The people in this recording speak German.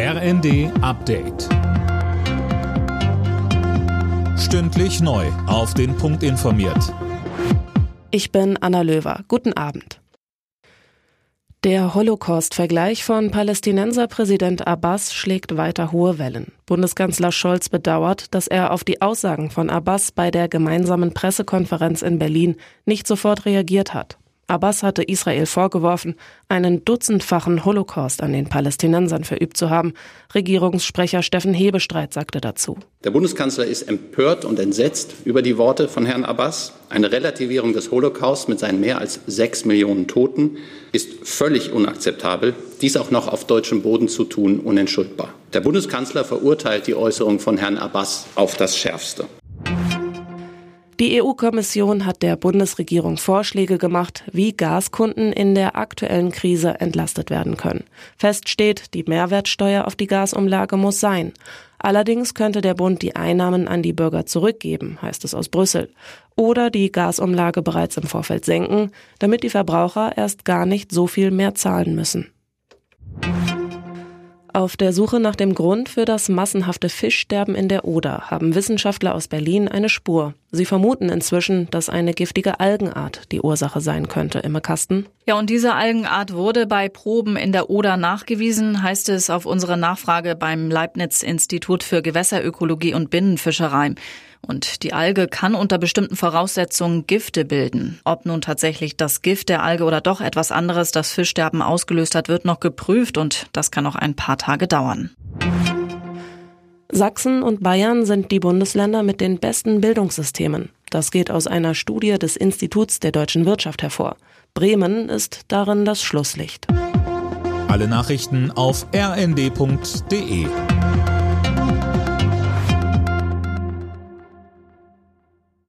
RND Update. Stündlich neu. Auf den Punkt informiert. Ich bin Anna Löwer. Guten Abend. Der Holocaust-Vergleich von Palästinenserpräsident Abbas schlägt weiter hohe Wellen. Bundeskanzler Scholz bedauert, dass er auf die Aussagen von Abbas bei der gemeinsamen Pressekonferenz in Berlin nicht sofort reagiert hat. Abbas hatte Israel vorgeworfen, einen dutzendfachen Holocaust an den Palästinensern verübt zu haben. Regierungssprecher Steffen Hebestreit sagte dazu. Der Bundeskanzler ist empört und entsetzt über die Worte von Herrn Abbas. Eine Relativierung des Holocaust mit seinen mehr als sechs Millionen Toten ist völlig unakzeptabel. Dies auch noch auf deutschem Boden zu tun, unentschuldbar. Der Bundeskanzler verurteilt die Äußerung von Herrn Abbas auf das Schärfste. Die EU-Kommission hat der Bundesregierung Vorschläge gemacht, wie Gaskunden in der aktuellen Krise entlastet werden können. Fest steht, die Mehrwertsteuer auf die Gasumlage muss sein. Allerdings könnte der Bund die Einnahmen an die Bürger zurückgeben, heißt es aus Brüssel. Oder die Gasumlage bereits im Vorfeld senken, damit die Verbraucher erst gar nicht so viel mehr zahlen müssen. Auf der Suche nach dem Grund für das massenhafte Fischsterben in der Oder haben Wissenschaftler aus Berlin eine Spur. Sie vermuten inzwischen, dass eine giftige Algenart die Ursache sein könnte, im Kasten. Ja, und diese Algenart wurde bei Proben in der Oder nachgewiesen, heißt es auf unsere Nachfrage beim Leibniz Institut für Gewässerökologie und Binnenfischerei. Und die Alge kann unter bestimmten Voraussetzungen Gifte bilden. Ob nun tatsächlich das Gift der Alge oder doch etwas anderes das Fischsterben ausgelöst hat, wird noch geprüft und das kann noch ein paar Tage dauern. Sachsen und Bayern sind die Bundesländer mit den besten Bildungssystemen. Das geht aus einer Studie des Instituts der deutschen Wirtschaft hervor. Bremen ist darin das Schlusslicht. Alle Nachrichten auf rnd.de